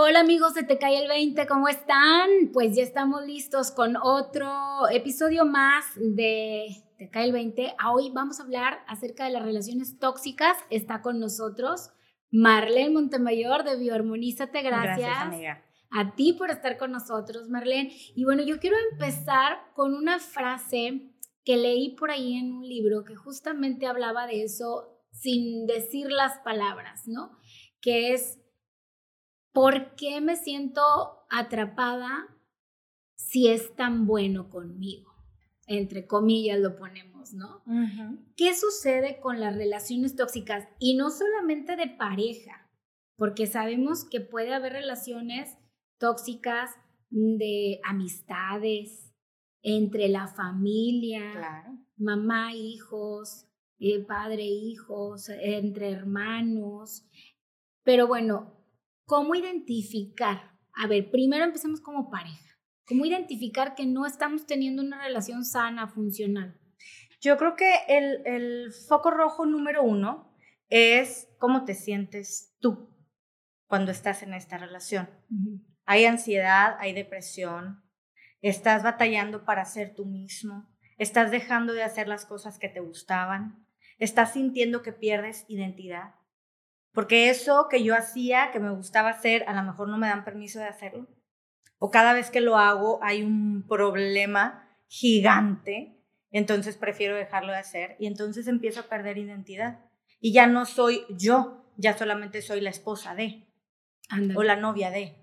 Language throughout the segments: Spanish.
Hola amigos de Te Cae el 20, ¿cómo están? Pues ya estamos listos con otro episodio más de Te Cae el 20. Hoy vamos a hablar acerca de las relaciones tóxicas. Está con nosotros Marlene Montemayor de Bioarmonízate. Gracias. Gracias, amiga. A ti por estar con nosotros, Marlene. Y bueno, yo quiero empezar con una frase que leí por ahí en un libro que justamente hablaba de eso sin decir las palabras, ¿no? Que es ¿por qué me siento atrapada si es tan bueno conmigo? Entre comillas lo ponemos, ¿no? ¿Qué sucede con las relaciones tóxicas? Y no solamente de pareja, porque sabemos que puede haber relaciones tóxicas de amistades, entre la familia, mamá, hijos, eh, padre, hijos, entre hermanos. Pero bueno, ¿Cómo identificar? A ver, primero empecemos como pareja. ¿Cómo identificar que no estamos teniendo una relación sana, funcional? Yo creo que el, el foco rojo número uno es cómo te sientes tú cuando estás en esta relación. Hay ansiedad, hay depresión, estás batallando para ser tú mismo, estás dejando de hacer las cosas que te gustaban, estás sintiendo que pierdes identidad. Porque eso que yo hacía, que me gustaba hacer, a lo mejor no me dan permiso de hacerlo. O cada vez que lo hago hay un problema gigante, entonces prefiero dejarlo de hacer y entonces empiezo a perder identidad. Y ya no soy yo, ya solamente soy la esposa de o la novia de.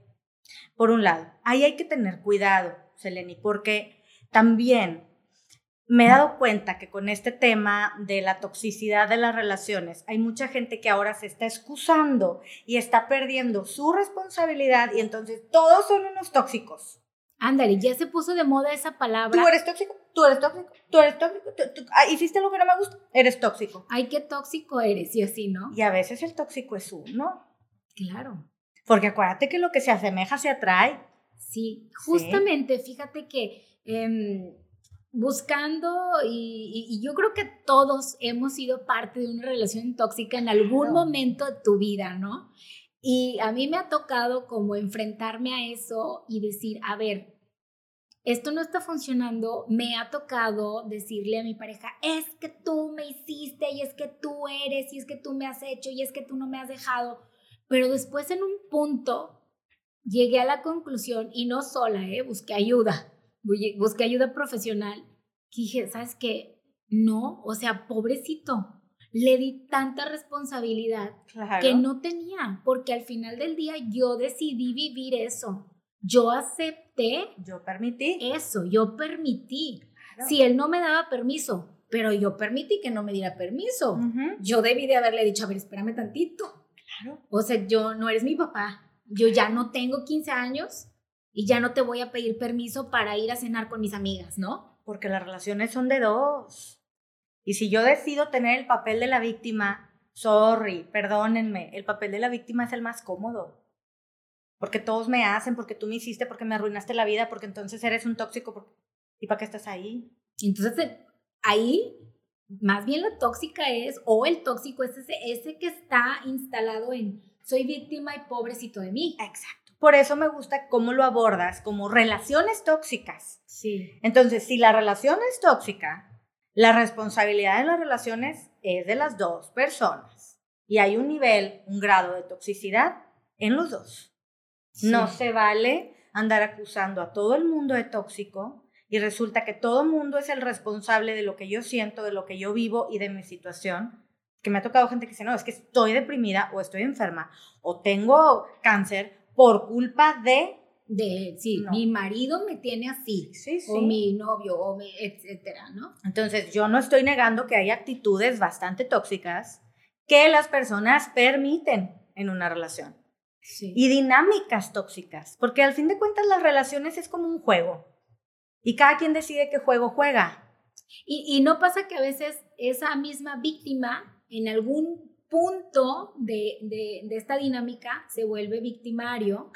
Por un lado, ahí hay que tener cuidado, Seleni, porque también me he dado cuenta que con este tema de la toxicidad de las relaciones, hay mucha gente que ahora se está excusando y está perdiendo su responsabilidad y entonces todos son unos tóxicos. Ándale, ya se puso de moda esa palabra. Tú eres tóxico, tú eres tóxico, tú eres tóxico. Ah, hiciste algo que no me gusta, eres tóxico. Ay, qué tóxico eres y así, ¿no? Y a veces el tóxico es uno. Claro. Porque acuérdate que lo que se asemeja se atrae. Sí, justamente, fíjate que... Em, buscando y, yo creo que todos hemos sido parte de una relación tóxica en algún momento de tu vida, ¿no? Y a mí me ha tocado como enfrentarme a eso y decir, a ver, esto no está funcionando, me ha tocado decirle a mi pareja, es que tú me hiciste y es que tú eres y es que tú me has hecho y es que tú no me has dejado, pero después en un punto llegué a la conclusión y no sola, ¿eh? busqué ayuda busqué ayuda profesional, dije, ¿sabes qué? No, o sea, pobrecito, le di tanta responsabilidad que no tenía, porque al final del día yo decidí vivir eso. Yo acepté. Yo permití. Eso, yo permití. Si él no me daba permiso, pero yo permití que no me diera permiso. Yo debí de haberle dicho, a ver, espérame tantito. Claro. O sea, yo no eres mi papá. Yo ya no tengo 15 años y ya no te voy a pedir permiso para ir a cenar con mis amigas, ¿no? Porque las relaciones son de dos. Y si yo decido tener el papel de la víctima, sorry, perdónenme, el papel de la víctima es el más cómodo. Porque todos me hacen, porque tú me hiciste, porque me arruinaste la vida, porque entonces eres un tóxico. ¿Y para qué estás ahí? Entonces, eh, ahí, más bien la tóxica es, o el tóxico es ese, ese que está instalado en soy víctima y pobrecito de mí. Exacto. Por eso me gusta cómo lo abordas como relaciones tóxicas. Sí. Entonces, si la relación es tóxica, la responsabilidad en las relaciones es de las dos personas. Y hay un nivel, un grado de toxicidad en los dos. No se vale andar acusando a todo el mundo de tóxico y resulta que todo el mundo es el responsable de lo que yo siento, de lo que yo vivo y de mi situación. Que me ha tocado gente que dice, no, es que estoy deprimida o estoy enferma o tengo cáncer por culpa de... De, sí, mi marido me tiene así, sí, sí. o mi novio, o mi, etcétera, ¿no? Entonces, yo no estoy negando que hay actitudes bastante tóxicas que las personas permiten en una relación. Sí. Y dinámicas tóxicas, porque al fin de cuentas las relaciones es como un juego. Y cada quien decide qué juego juega. Y, y no pasa que a veces esa misma víctima en algún punto de, de, esta dinámica se vuelve victimario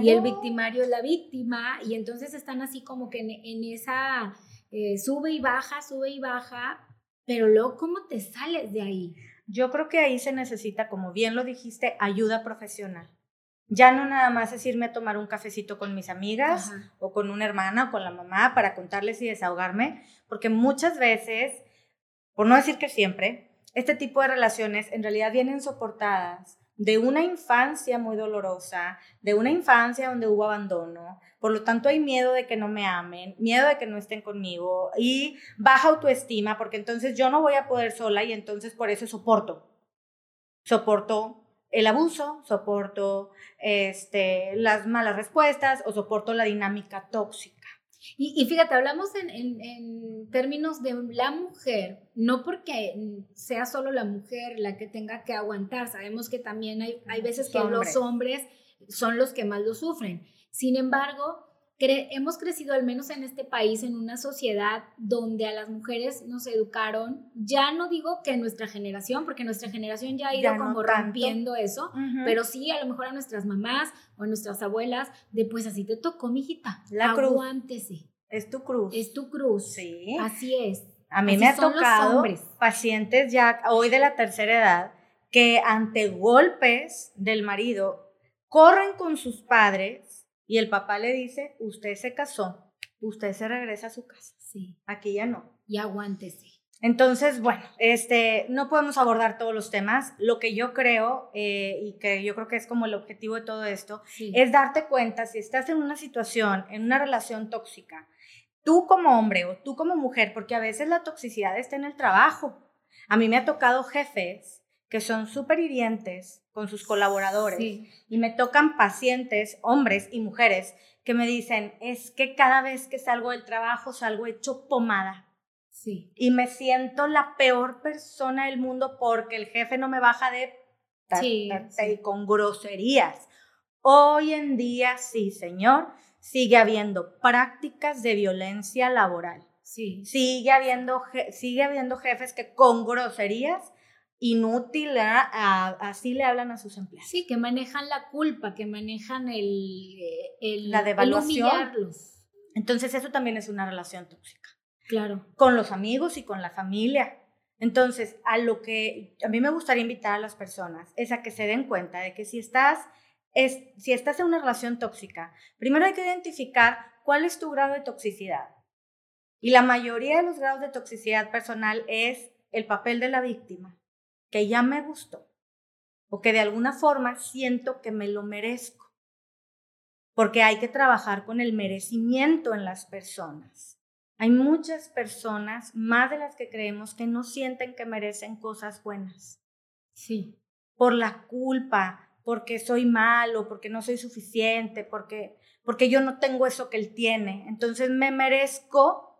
y el victimario es la víctima y entonces están así como que en, esa eh, sube y baja, sube y baja, pero luego ¿cómo te sales de ahí? Yo creo que ahí se necesita, como bien lo dijiste, ayuda profesional. Ya no nada más es irme a tomar un cafecito con mis amigas o con una hermana o con la mamá para contarles y desahogarme, porque muchas veces, por no decir que siempre, este tipo de relaciones en realidad vienen soportadas de una infancia muy dolorosa, de una infancia donde hubo abandono, por lo tanto hay miedo de que no me amen, miedo de que no estén conmigo y baja autoestima, porque entonces yo no voy a poder sola y entonces por eso soporto. Soporto el abuso, soporto este, las malas respuestas o soporto la dinámica tóxica. Y, fíjate, hablamos en, términos de la mujer, no porque sea solo la mujer la que tenga que aguantar, sabemos que también hay, hay veces que los hombres son los que más lo sufren. Sin embargo, hemos crecido, al menos en este país, en una sociedad donde a las mujeres nos educaron, ya no digo que nuestra generación, porque nuestra generación ya ha ido como rompiendo eso, pero sí a lo mejor a nuestras mamás o a nuestras abuelas, de pues así te tocó, mijita, La aguántese. Es tu cruz. Es tu cruz. Sí. Así es. A mí me ha tocado pacientes ya hoy de la tercera edad que ante golpes del marido corren con sus padres y el papá le dice, usted se casó, usted se regresa a su casa. Sí. Aquí ya no. Y aguántese. Entonces, bueno, este, no podemos abordar todos los temas. Lo que yo creo, eh, y que yo creo que es como el objetivo de todo esto, es darte cuenta si estás en una situación, en una relación tóxica, tú como hombre o tú como mujer, porque a veces la toxicidad está en el trabajo. A mí me ha tocado jefes que son súper hirientes con sus colaboradores y me tocan pacientes, hombres y mujeres, que me dicen, es que cada vez que salgo del trabajo salgo hecho pomada. Sí. Y me siento la peor persona del mundo porque el jefe no me baja de sí, y con groserías. Hoy en día, sí, señor, sigue habiendo prácticas de violencia laboral. Sí. Sigue habiendo, sigue habiendo jefes que con groserías inútil, así le hablan a sus empleados. Sí, que manejan la culpa, que manejan el, el la devaluación. Entonces eso también es una relación tóxica. Claro. Con los amigos y con la familia. Entonces, a lo que a mí me gustaría invitar a las personas es a que se den cuenta de que si estás, es, si estás en una relación tóxica, primero hay que identificar cuál es tu grado de toxicidad. Y la mayoría de los grados de toxicidad personal es el papel de la víctima que ya me gustó o que de alguna forma siento que me lo merezco. Porque hay que trabajar con el merecimiento en las personas. Hay muchas personas, más de las que creemos, que no sienten que merecen cosas buenas. Sí. Por la culpa, porque soy malo, porque no soy suficiente, porque, porque yo no tengo eso que él tiene. Entonces me merezco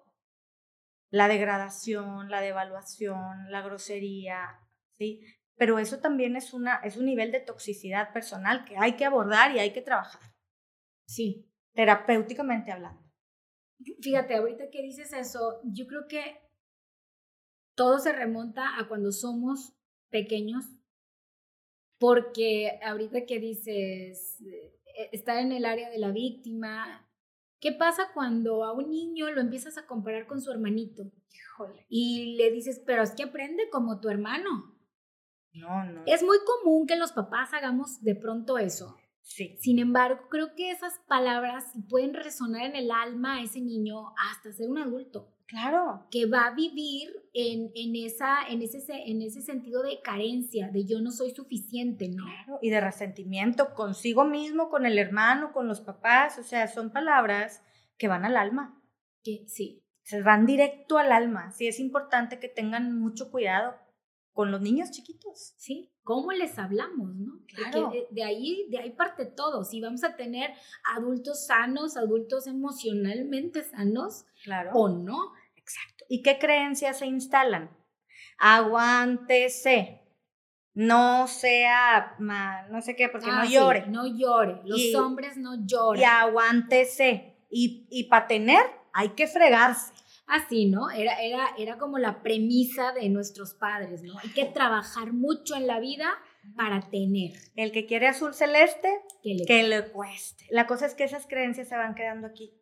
la degradación, la devaluación, la grosería, ¿sí? Pero eso también es, una, es un nivel de toxicidad personal que hay que abordar y hay que trabajar. Sí. Terapéuticamente hablando. Fíjate, ahorita que dices eso, yo creo que todo se remonta a cuando somos pequeños, porque ahorita que dices eh, estar en el área de la víctima, ¿qué pasa cuando a un niño lo empiezas a comparar con su hermanito? Híjole. Y le dices, pero es que aprende como tu hermano. No, no. Es muy común que los papás hagamos de pronto eso. Sí. Sin embargo, creo que esas palabras pueden resonar en el alma a ese niño hasta ser un adulto. Claro. Que va a vivir en, en, esa, en, ese, en ese sentido de carencia, de yo no soy suficiente, ¿no? Claro, y de resentimiento consigo mismo, con el hermano, con los papás. O sea, son palabras que van al alma. Que, sí. Se van directo al alma. Sí, es importante que tengan mucho cuidado con los niños chiquitos. Sí, cómo les hablamos, ¿no? Claro. de, ahí, de ahí parte todo. Si vamos a tener adultos sanos, adultos emocionalmente sanos, claro. o no. Exacto. ¿Y qué creencias se instalan? Aguántese. No sea, no sé qué, porque no ah, llore. no llore. Los hombres no lloran. Y aguántese. Y, y para tener, hay que fregarse así, ¿no? Era, era, era como la premisa de nuestros padres, ¿no? Hay que trabajar mucho en la vida para tener. El que quiere azul celeste, que le, cueste. La cosa es que esas creencias se van quedando aquí.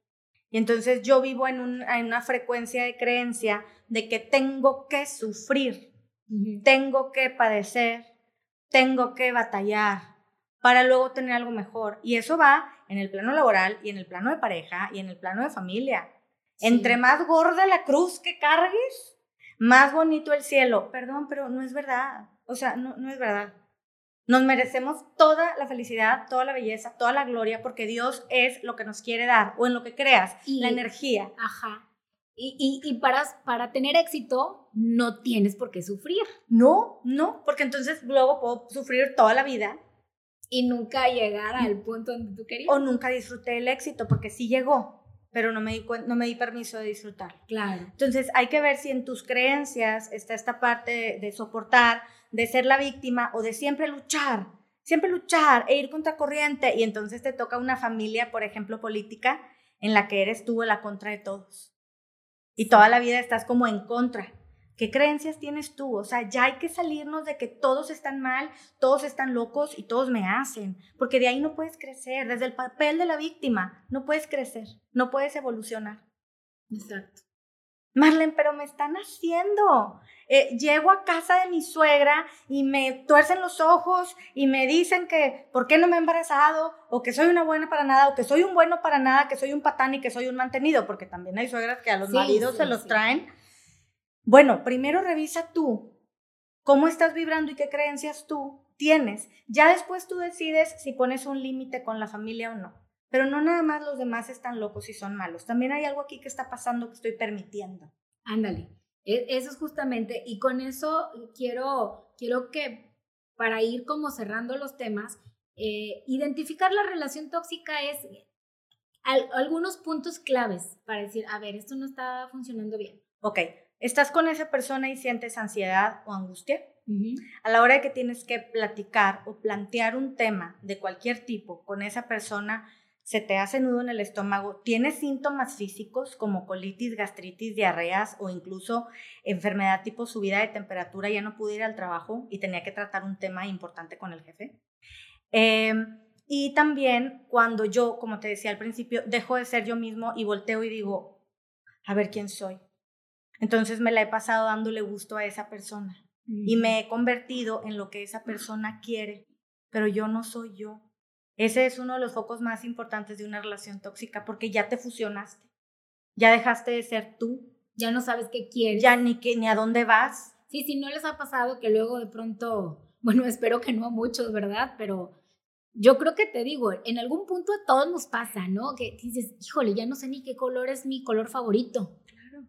Y entonces yo vivo en, una frecuencia de creencia de que tengo que sufrir, tengo que padecer, tengo que batallar, para luego tener algo mejor. Y eso va en el plano laboral y en el plano de pareja y en el plano de familia. Entre más gorda la cruz que cargues, más bonito el cielo. Perdón, pero no es verdad. O sea, no, no es verdad. Nos merecemos toda la felicidad, toda la belleza, toda la gloria, porque Dios es lo que nos quiere dar, o en lo que creas, la energía. Ajá. Y, y, para, para tener éxito, no tienes por qué sufrir. No, no, porque entonces luego puedo sufrir toda la vida. Y nunca llegar al punto donde tú querías. O nunca disfruté el éxito, porque sí llegó, pero no me di, no me di permiso de disfrutar. Claro. Entonces hay que ver si en tus creencias está esta parte de, soportar, de ser la víctima o de siempre luchar, siempre luchar e ir contra corriente. Y entonces te toca una familia, por ejemplo, política, en la que eres tú la contra de todos. Y toda la vida estás como en contra. ¿Qué creencias tienes tú? O sea, ya hay que salirnos de que todos están mal, todos están locos y todos me hacen, porque de ahí no puedes crecer, desde el papel de la víctima, no puedes crecer, no puedes evolucionar. Exacto. Marlene, pero me están haciendo. Eh, llego a casa de mi suegra y me tuercen los ojos y me dicen que por qué no me he embarazado o que soy una buena para nada o que soy un bueno para nada, que soy un patán y que soy un mantenido, porque también hay suegras que a los maridos se los traen bueno, primero revisa tú cómo estás vibrando y qué creencias tú tienes. Ya después tú decides si pones un límite con la familia o no. Pero no nada más los demás están locos y son malos. También hay algo aquí que está pasando que estoy permitiendo. Ándale. E, eso es justamente, y con eso quiero, quiero que para ir como cerrando los temas, eh, identificar la relación tóxica es algunos puntos claves para decir, a ver, esto no está funcionando bien. Ok, estás con esa persona y sientes ansiedad o angustia, a la hora de que tienes que platicar o plantear un tema de cualquier tipo con esa persona, se te hace nudo en el estómago, tienes síntomas físicos como colitis, gastritis, diarreas o incluso enfermedad tipo subida de temperatura, ya no pude ir al trabajo y tenía que tratar un tema importante con el jefe. Em, y también cuando yo, como te decía al principio, dejo de ser yo mismo y volteo y digo, a ver quién soy, entonces me la he pasado dándole gusto a esa persona y me he convertido en lo que esa persona quiere, pero yo no soy yo. Ese es uno de los focos más importantes de una relación tóxica porque ya te fusionaste, ya dejaste de ser tú. Ya no sabes qué quieres. Ya ni, qué, ni a dónde vas. Sí, sí, no les ha pasado que luego de pronto, bueno, espero que no a muchos, ¿verdad? Pero yo creo que te digo, en algún punto a todos nos pasa, ¿no? Que dices, híjole, ya no sé ni qué color es mi color favorito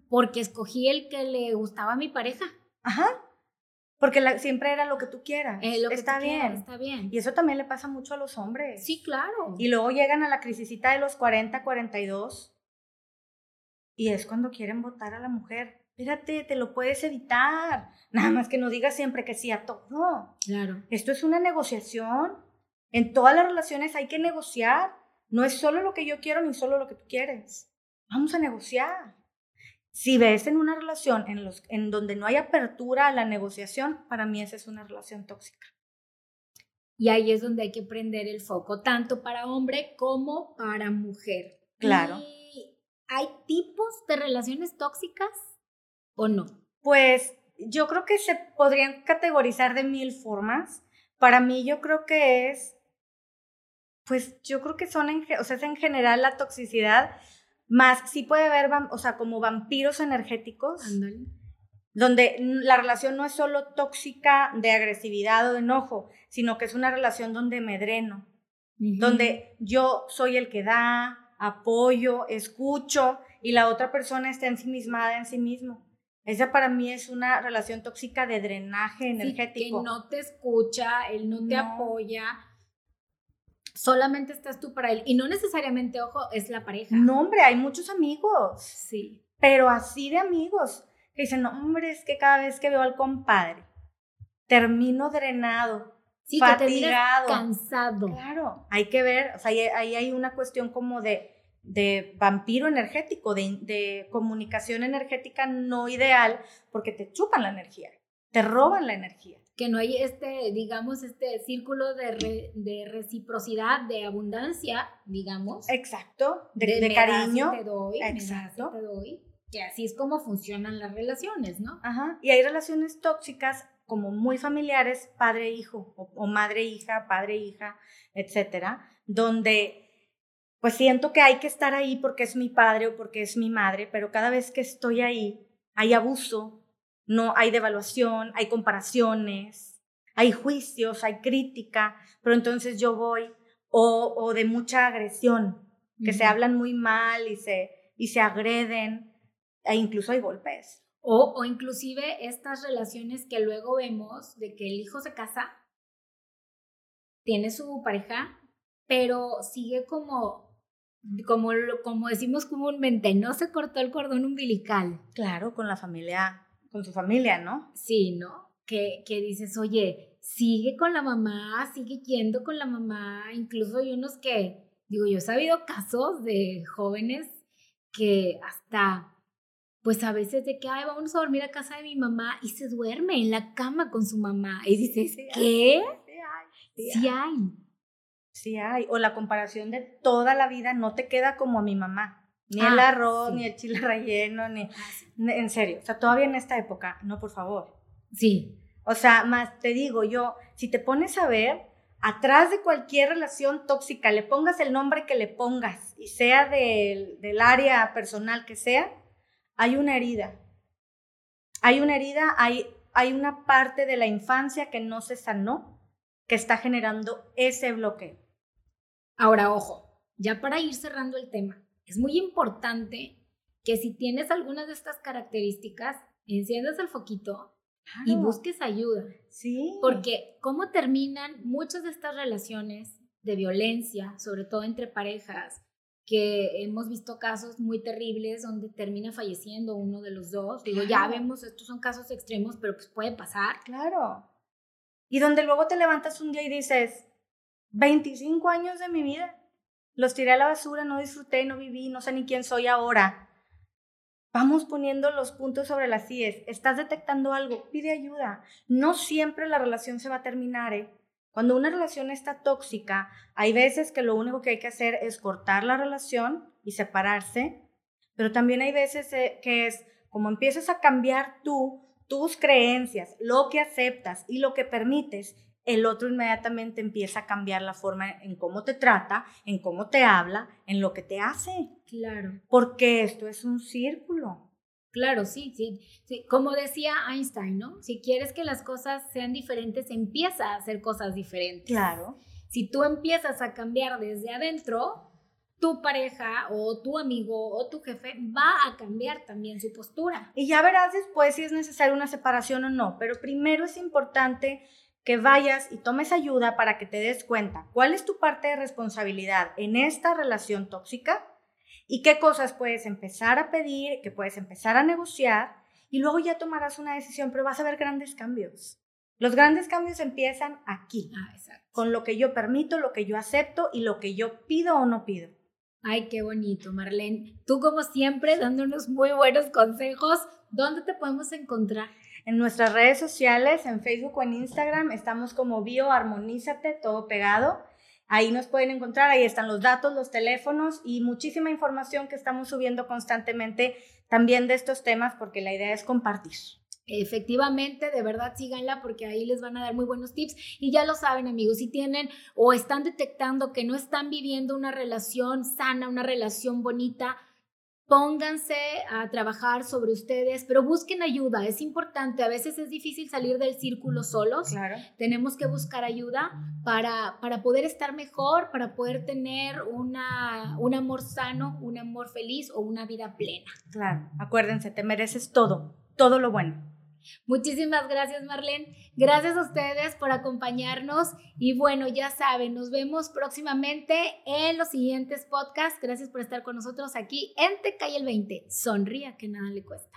porque escogí el que le gustaba a mi pareja. Ajá. Porque siempre era lo que tú quieras. Eh, lo que está bien. está bien. Y eso también le pasa mucho a los hombres. Sí, claro. Y luego llegan a la crisisita de los 40, 42 y es cuando quieren votar a la mujer. Espérate, te lo puedes evitar. Nada más que no digas siempre que sí a todo. Claro. Esto es una negociación. En todas las relaciones hay que negociar. No es solo lo que yo quiero ni solo lo que tú quieres. Vamos a negociar. Si ves en una relación en, los, en donde no hay apertura a la negociación, para mí esa es una relación tóxica. Y ahí es donde hay que prender el foco, tanto para hombre como para mujer. Claro. ¿Hay tipos de relaciones tóxicas o no? Pues yo creo que se podrían categorizar de mil formas. Para mí yo creo que es, pues yo creo que son, en, o sea, es en general la toxicidad más sí puede haber, o sea, como vampiros energéticos. Donde la relación no es solo tóxica de agresividad o de enojo, sino que es una relación donde me dreno. Donde yo soy el que da, apoyo, escucho y la otra persona está ensimismada en sí mismo. Esa para mí es una relación tóxica de drenaje energético. que no te escucha, él no te apoya, solamente estás tú para él. Y no necesariamente, ojo, es la pareja. No, hombre, hay muchos amigos. Sí. Pero así de amigos que dicen, no, hombre, es que cada vez que veo al compadre, termino drenado. Sí, fatigado. cansado. Claro, hay que ver, o sea, ahí hay una cuestión como de, de vampiro energético, de, de comunicación energética no ideal, porque te chupan la energía, te roban la energía que no hay este, digamos, este círculo de, de reciprocidad, de abundancia, digamos. Exacto, de, cariño. te doy, Exacto. te doy, que así es como funcionan las relaciones, ¿no? Ajá, y hay relaciones tóxicas como muy familiares, padre-hijo o, o madre-hija, padre-hija, etcétera, donde pues siento que hay que estar ahí porque es mi padre o porque es mi madre, pero cada vez que estoy ahí hay abuso, no hay devaluación, hay comparaciones, hay juicios, hay crítica, pero entonces yo voy o, o de mucha agresión, que se hablan muy mal y se, y se agreden, e incluso hay golpes. O, o inclusive estas relaciones que luego vemos de que el hijo se casa, tiene su pareja, pero sigue como como, como decimos comúnmente, no se cortó el cordón umbilical. Claro, con la familia, con su familia, ¿no? Sí, ¿no? Que, que dices, oye, sigue con la mamá, sigue yendo con la mamá, incluso hay unos que, digo, yo he sabido casos de jóvenes que hasta, pues a veces de que, ay, vamos a dormir a casa de mi mamá y se duerme en la cama con su mamá. Y dices, ¿qué? Sí hay. Sí hay. Sí hay. O la comparación de toda la vida no te queda como a mi mamá. Ni el ah, arroz, ni el chile relleno, ni... Ah, en serio. O sea, todavía en esta época, no, por favor. Sí. O sea, más te digo yo, si te pones a ver, atrás de cualquier relación tóxica, le pongas el nombre que le pongas y sea del, del área personal que sea, hay una herida. Hay una herida, hay, hay una parte de la infancia que no se sanó, que está generando ese bloqueo. Ahora, ojo, ya para ir cerrando el tema, es muy importante que si tienes algunas de estas características, enciendas el foquito y busques ayuda. Sí. Porque cómo terminan muchas de estas relaciones de violencia, sobre todo entre parejas, que hemos visto casos muy terribles donde termina falleciendo uno de los dos. Digo, ya vemos, estos son casos extremos, pero pues puede pasar. Claro. Y donde luego te levantas un día y dices, 25 años de mi vida. Los tiré a la basura, no disfruté, no viví, no sé ni quién soy ahora. Vamos poniendo los puntos sobre las IES. Estás detectando algo, pide ayuda. No siempre la relación se va a terminar. ¿eh? Cuando una relación está tóxica, hay veces que lo único que hay que hacer es cortar la relación y separarse, pero también hay veces eh, que es como empiezas a cambiar tú, tus creencias, lo que aceptas y lo que permites, el otro inmediatamente empieza a cambiar la forma en cómo te trata, en cómo te habla, en lo que te hace. Claro. Porque esto es un círculo. Claro, sí, sí, sí. Como decía Einstein, ¿no? Si quieres que las cosas sean diferentes, empieza a hacer cosas diferentes. Claro. Si tú empiezas a cambiar desde adentro, tu pareja o tu amigo o tu jefe va a cambiar también su postura. Y ya verás después si es necesaria una separación o no, pero primero es importante que vayas y tomes ayuda para que te des cuenta cuál es tu parte de responsabilidad en esta relación tóxica y qué cosas puedes empezar a pedir, que puedes empezar a negociar y luego ya tomarás una decisión, pero vas a ver grandes cambios. Los grandes cambios empiezan aquí, ah, con lo que yo permito, lo que yo acepto y lo que yo pido o no pido. Ay, qué bonito, Marlene. Tú como siempre dándonos muy buenos consejos. ¿Dónde te podemos encontrar? En nuestras redes sociales, en Facebook o en Instagram, estamos como Bioarmonízate, todo pegado. Ahí nos pueden encontrar, ahí están los datos, los teléfonos y muchísima información que estamos subiendo constantemente también de estos temas porque la idea es compartir. Efectivamente, de verdad síganla porque ahí les van a dar muy buenos tips. Y ya lo saben amigos, si tienen o están detectando que no están viviendo una relación sana, una relación bonita, pónganse a trabajar sobre ustedes, pero busquen ayuda, es importante, a veces es difícil salir del círculo solos, claro. tenemos que buscar ayuda para, para poder estar mejor, para poder tener una, un amor sano, un amor feliz o una vida plena. Claro, acuérdense, te mereces todo, todo lo bueno. Muchísimas gracias, Marlene. Gracias a ustedes por acompañarnos. Y bueno, ya saben, nos vemos próximamente en los siguientes podcasts. Gracias por estar con nosotros aquí en Te el 20. Sonría que nada le cuesta.